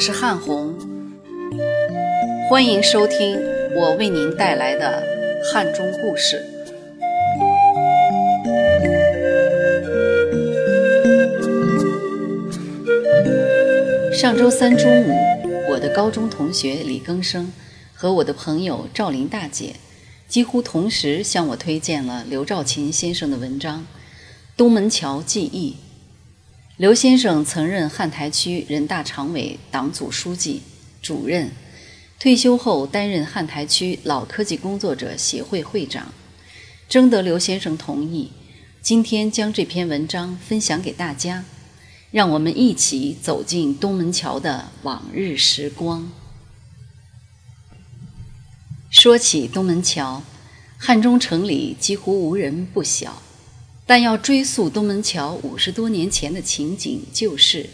我是汉红，欢迎收听我为您带来的汉中故事。上周三中午，我的高中同学李庚生和我的朋友赵林大姐几乎同时向我推荐了刘兆琴先生的文章《东门桥记忆》。刘先生曾任汉台区人大常委党组书记、主任，退休后担任汉台区老科技工作者协会会长。征得刘先生同意，今天将这篇文章分享给大家，让我们一起走进东门桥的往日时光。说起东门桥，汉中城里几乎无人不晓。但要追溯东门桥五十多年前的情景旧事，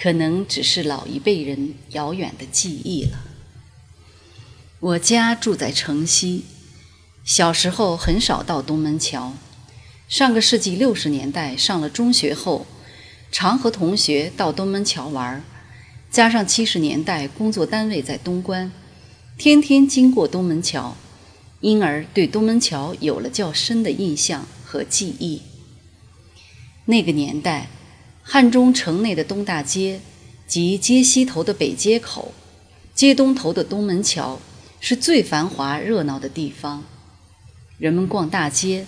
可能只是老一辈人遥远的记忆了。我家住在城西，小时候很少到东门桥。上个世纪六十年代上了中学后，常和同学到东门桥玩，加上七十年代工作单位在东关，天天经过东门桥，因而对东门桥有了较深的印象。和记忆。那个年代，汉中城内的东大街及街西头的北街口、街东头的东门桥是最繁华热闹的地方。人们逛大街，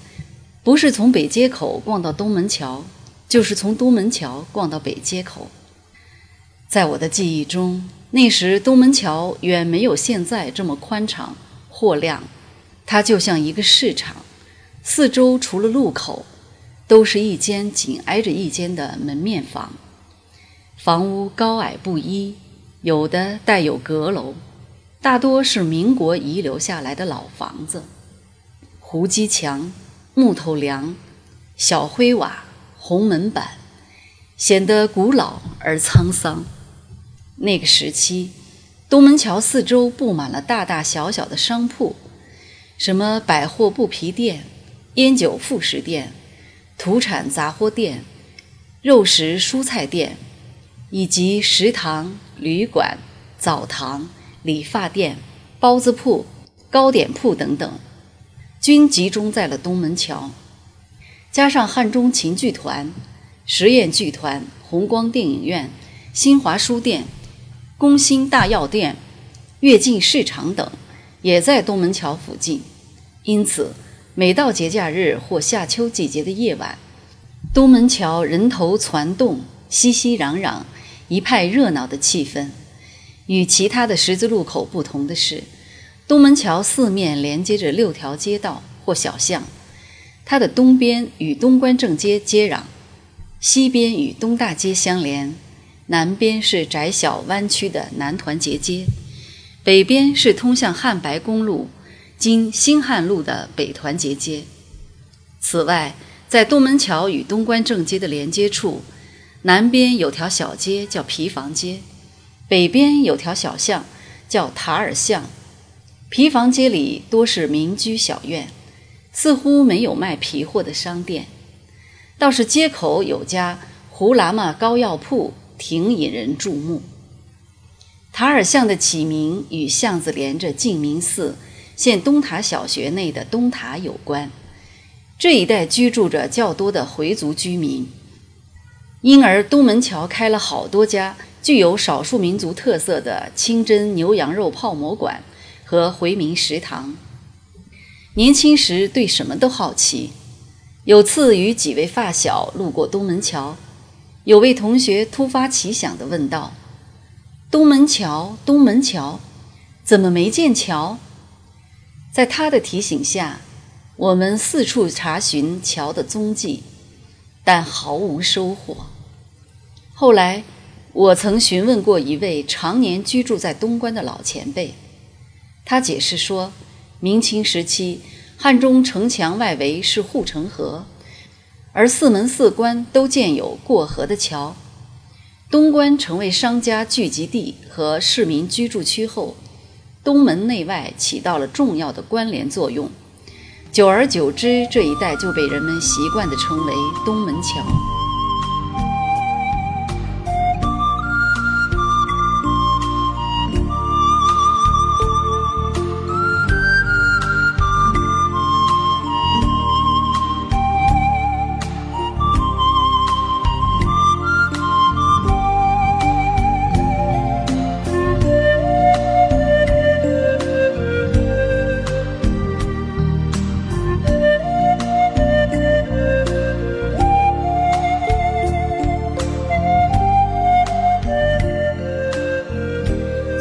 不是从北街口逛到东门桥，就是从东门桥逛到北街口。在我的记忆中，那时东门桥远没有现在这么宽敞货亮，它就像一个市场。四周除了路口，都是一间紧挨着一间的门面房，房屋高矮不一，有的带有阁楼，大多是民国遗留下来的老房子，胡基墙、木头梁、小灰瓦、红门板，显得古老而沧桑。那个时期，东门桥四周布满了大大小小的商铺，什么百货布皮店。烟酒副食店、土产杂货店、肉食蔬菜店，以及食堂、旅馆、澡堂、理发店、包子铺、糕点铺等等，均集中在了东门桥。加上汉中琴剧团、实验剧团、红光电影院、新华书店、工薪大药店、跃进市场等，也在东门桥附近，因此。每到节假日或夏秋季节的夜晚，东门桥人头攒动，熙熙攘攘，一派热闹的气氛。与其他的十字路口不同的是，东门桥四面连接着六条街道或小巷，它的东边与东关正街接壤，西边与东大街相连，南边是窄小弯曲的南团结街，北边是通向汉白公路。经新汉路的北团结街。此外，在东门桥与东关正街的连接处，南边有条小街叫皮房街，北边有条小巷叫塔尔巷。皮房街里多是民居小院，似乎没有卖皮货的商店，倒是街口有家胡喇嘛膏药铺，挺引人注目。塔尔巷的起名与巷子连着净明寺。现东塔小学内的东塔有关，这一带居住着较多的回族居民，因而东门桥开了好多家具有少数民族特色的清真牛羊肉泡馍馆和回民食堂。年轻时对什么都好奇，有次与几位发小路过东门桥，有位同学突发奇想地问道：“东门桥，东门桥，怎么没见桥？”在他的提醒下，我们四处查询桥的踪迹，但毫无收获。后来，我曾询问过一位常年居住在东关的老前辈，他解释说，明清时期汉中城墙外围是护城河，而四门四关都建有过河的桥。东关成为商家聚集地和市民居住区后。东门内外起到了重要的关联作用，久而久之，这一带就被人们习惯地称为东门桥。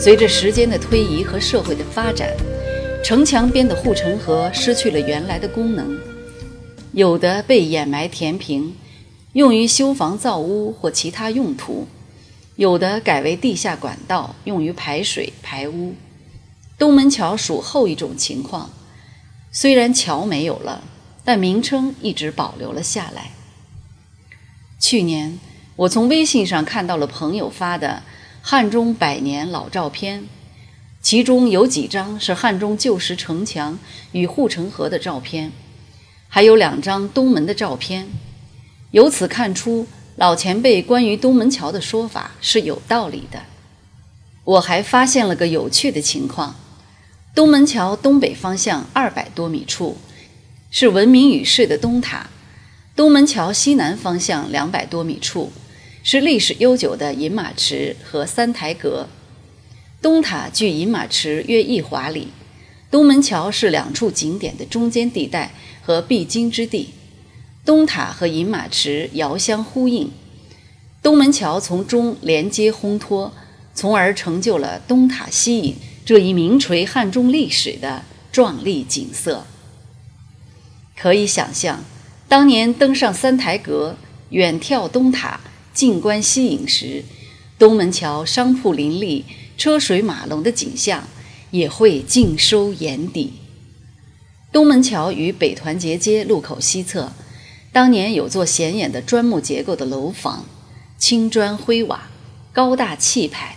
随着时间的推移和社会的发展，城墙边的护城河失去了原来的功能，有的被掩埋填平，用于修房造屋或其他用途；有的改为地下管道，用于排水排污。东门桥属后一种情况，虽然桥没有了，但名称一直保留了下来。去年，我从微信上看到了朋友发的汉中百年老照片，其中有几张是汉中旧时城墙与护城河的照片，还有两张东门的照片。由此看出，老前辈关于东门桥的说法是有道理的。我还发现了个有趣的情况。东门桥东北方向二百多米处，是闻名于世的东塔；东门桥西南方向两百多米处，是历史悠久的饮马池和三台阁。东塔距饮马池约一华里，东门桥是两处景点的中间地带和必经之地。东塔和饮马池遥相呼应，东门桥从中连接烘托，从而成就了东塔西引。这一名垂汉中历史的壮丽景色，可以想象，当年登上三台阁、远眺东塔、静观西影时，东门桥商铺林立、车水马龙的景象也会尽收眼底。东门桥与北团结街路口西侧，当年有座显眼的砖木结构的楼房，青砖灰瓦，高大气派。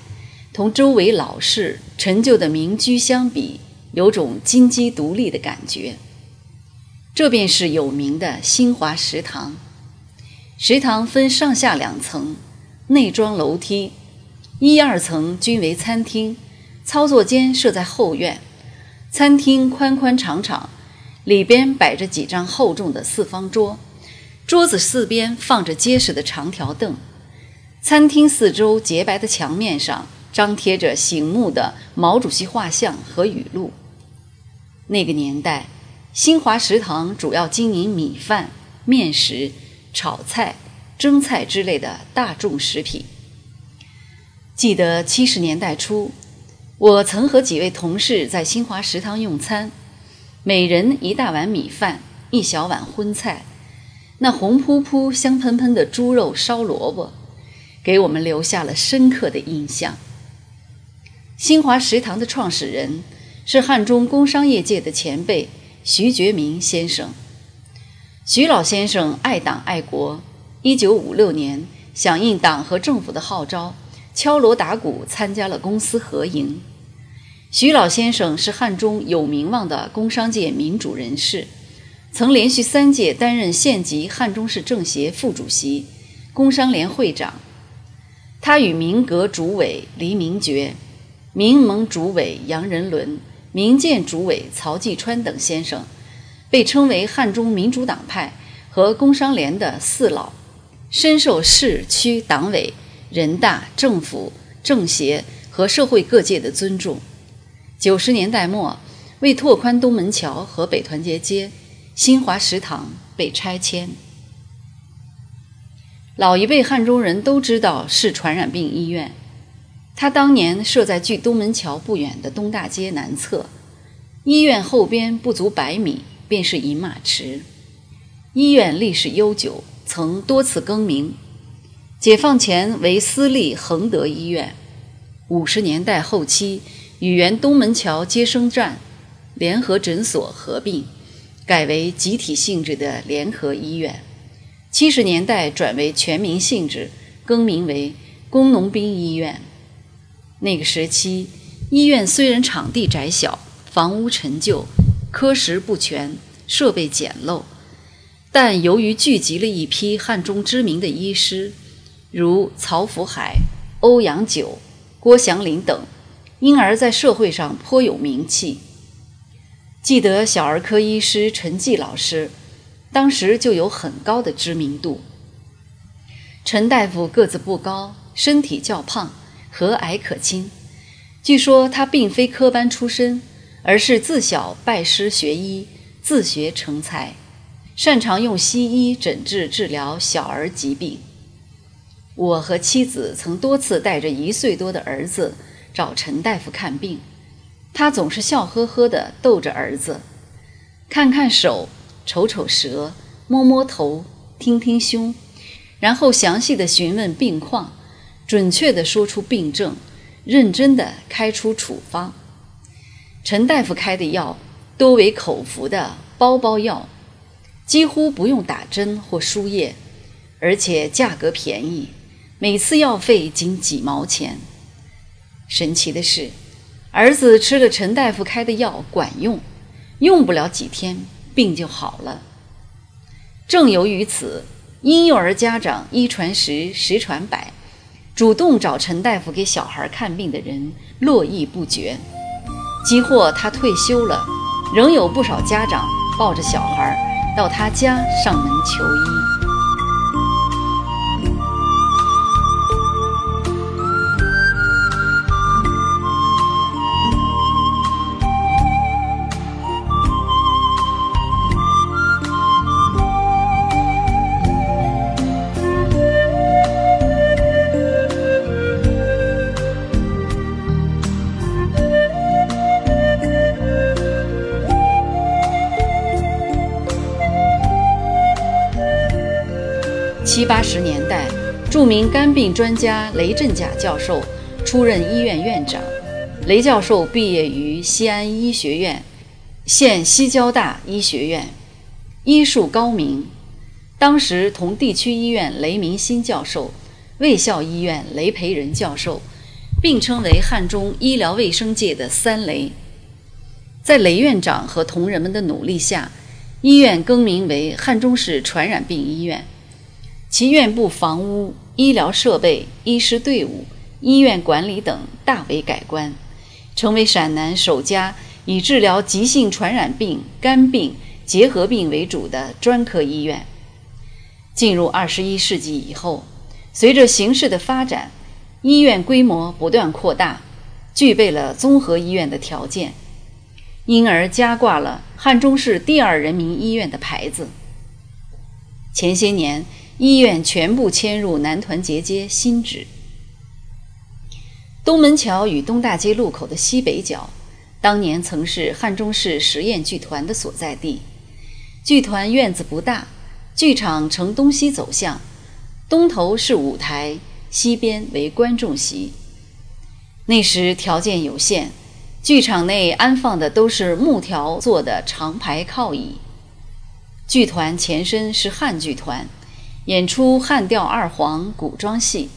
同周围老式陈旧的民居相比，有种金鸡独立的感觉。这便是有名的新华食堂。食堂分上下两层，内装楼梯，一二层均为餐厅，操作间设在后院。餐厅宽宽敞敞，里边摆着几张厚重的四方桌，桌子四边放着结实的长条凳。餐厅四周洁白的墙面上。张贴着醒目的毛主席画像和语录。那个年代，新华食堂主要经营米饭、面食、炒菜、蒸菜之类的大众食品。记得七十年代初，我曾和几位同事在新华食堂用餐，每人一大碗米饭，一小碗荤菜，那红扑扑、香喷喷的猪肉烧萝卜，给我们留下了深刻的印象。新华食堂的创始人是汉中工商业界的前辈徐觉明先生。徐老先生爱党爱国，一九五六年响应党和政府的号召，敲锣打鼓参加了公私合营。徐老先生是汉中有名望的工商界民主人士，曾连续三届担任县级汉中市政协副主席、工商联会长。他与民革主委黎明觉。民盟主委杨仁伦、民建主委曹继川等先生，被称为汉中民主党派和工商联的四老，深受市区党委、人大、政府、政协和社会各界的尊重。九十年代末，为拓宽东门桥和北团结街，新华食堂被拆迁。老一辈汉中人都知道市传染病医院。它当年设在距东门桥不远的东大街南侧，医院后边不足百米便是饮马池。医院历史悠久，曾多次更名。解放前为私立恒德医院，五十年代后期与原东门桥接生站、联合诊所合并，改为集体性质的联合医院。七十年代转为全民性质，更名为工农兵医院。那个时期，医院虽然场地窄小、房屋陈旧、科室不全、设备简陋，但由于聚集了一批汉中知名的医师，如曹福海、欧阳九、郭祥林等，因而在社会上颇有名气。记得小儿科医师陈继老师，当时就有很高的知名度。陈大夫个子不高，身体较胖。和蔼可亲。据说他并非科班出身，而是自小拜师学医，自学成才，擅长用西医诊治治疗小儿疾病。我和妻子曾多次带着一岁多的儿子找陈大夫看病，他总是笑呵呵地逗着儿子，看看手，瞅瞅舌，摸摸头，听听胸，然后详细的询问病况，准确地说出病症，认真地开出处方。陈大夫开的药多为口服的包包药，几乎不用打针或输液，而且价格便宜，每次药费仅几毛钱。神奇的是，儿子吃了陈大夫开的药管用，用不了几天病就好了。正由于此，婴幼儿家长一传十，十传百，主动找陈大夫给小孩看病的人络绎不绝。即或他退休了，仍有不少家长抱着小孩到他家上门求医。八十年代，著名肝病专家雷振甲教授出任医院院长。雷教授毕业于西安医学院，现西交大医学院，医术高明。当时同地区医院雷明新教授、卫校医院雷培仁教授并称为汉中医疗卫生界的“三雷”。在雷院长和同仁们的努力下，医院更名为汉中市传染病医院。其院部房屋、医疗设备、医师队伍、医院管理等大为改观，成为陕南首家以治疗急性传染病、肝病结核病为主的专科医院。进入二十一世纪以后，随着形势的发展，医院规模不断扩大，具备了综合医院的条件，因而加挂了汉中市第二人民医院的牌子。前些年。医院全部迁入南团结街新址。东门桥与东大街路口的西北角，当年曾是汉中市实验剧团的所在地。剧团院子不大，剧场呈东西走向，东头是舞台，西边为观众席。那时条件有限，剧场内安放的都是木条做的长排靠椅。剧团前身是汉剧团。演出汉调二黄古装戏，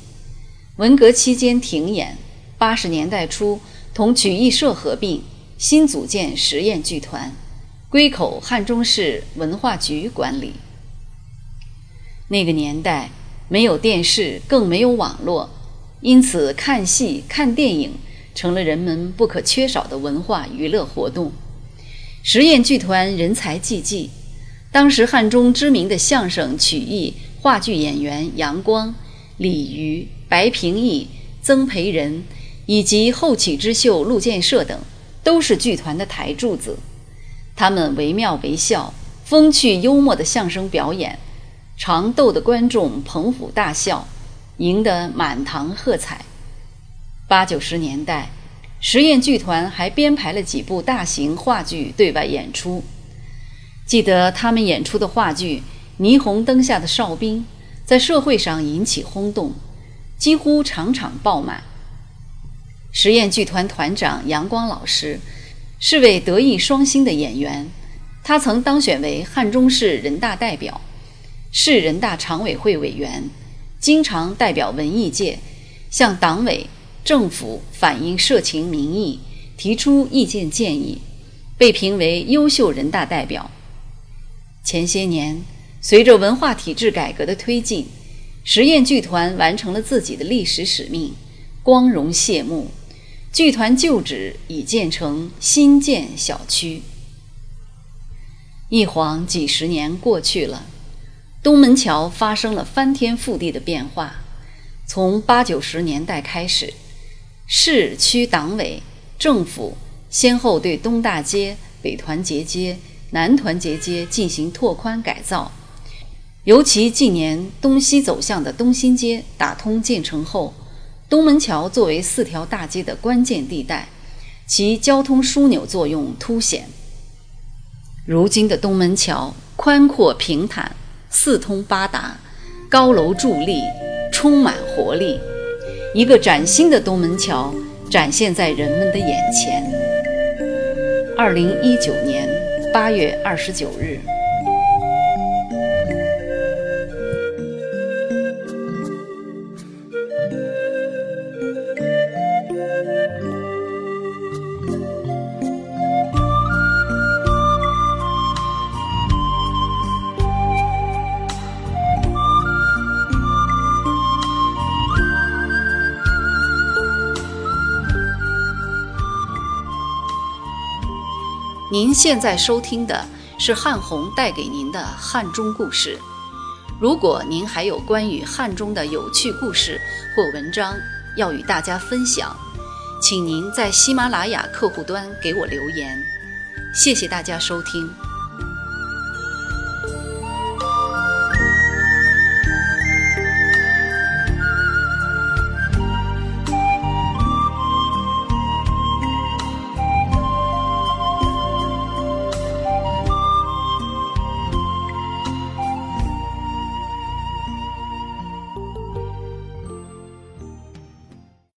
文革期间停演。八十年代初同曲艺社合并，新组建实验剧团，归口汉中市文化局管理。那个年代没有电视，更没有网络，因此看戏、看电影成了人们不可缺少的文化娱乐活动。实验剧团人才济济，当时汉中知名的相声、曲艺。话剧演员杨光、李渔、白平义、曾培仁，以及后起之秀陆建设等，都是剧团的台柱子。他们惟妙惟肖、风趣幽默的相声表演，常逗得观众捧腹大笑，赢得满堂喝彩。八九十年代，实验剧团还编排了几部大型话剧对外演出。记得他们演出的话剧。霓虹灯下的哨兵在社会上引起轰动，几乎场场爆满。实验剧团团长杨光老师是位德艺双馨的演员，他曾当选为汉中市人大代表、市人大常委会委员，经常代表文艺界向党委、政府反映社情民意，提出意见建议，被评为优秀人大代表。前些年。随着文化体制改革的推进，实验剧团完成了自己的历史使命，光荣谢幕。剧团旧址已建成新建小区。一晃几十年过去了，东门桥发生了翻天覆地的变化。从八九十年代开始，市区党委、政府先后对东大街、北团结街、南团结街进行拓宽改造。尤其近年东西走向的东新街打通建成后，东门桥作为四条大街的关键地带，其交通枢纽作用凸显。如今的东门桥宽阔平坦，四通八达，高楼伫立，充满活力。一个崭新的东门桥展现在人们的眼前。二零一九年八月二十九日。您现在收听的是汉红带给您的汉中故事。如果您还有关于汉中的有趣故事或文章要与大家分享，请您在喜马拉雅客户端给我留言。谢谢大家收听。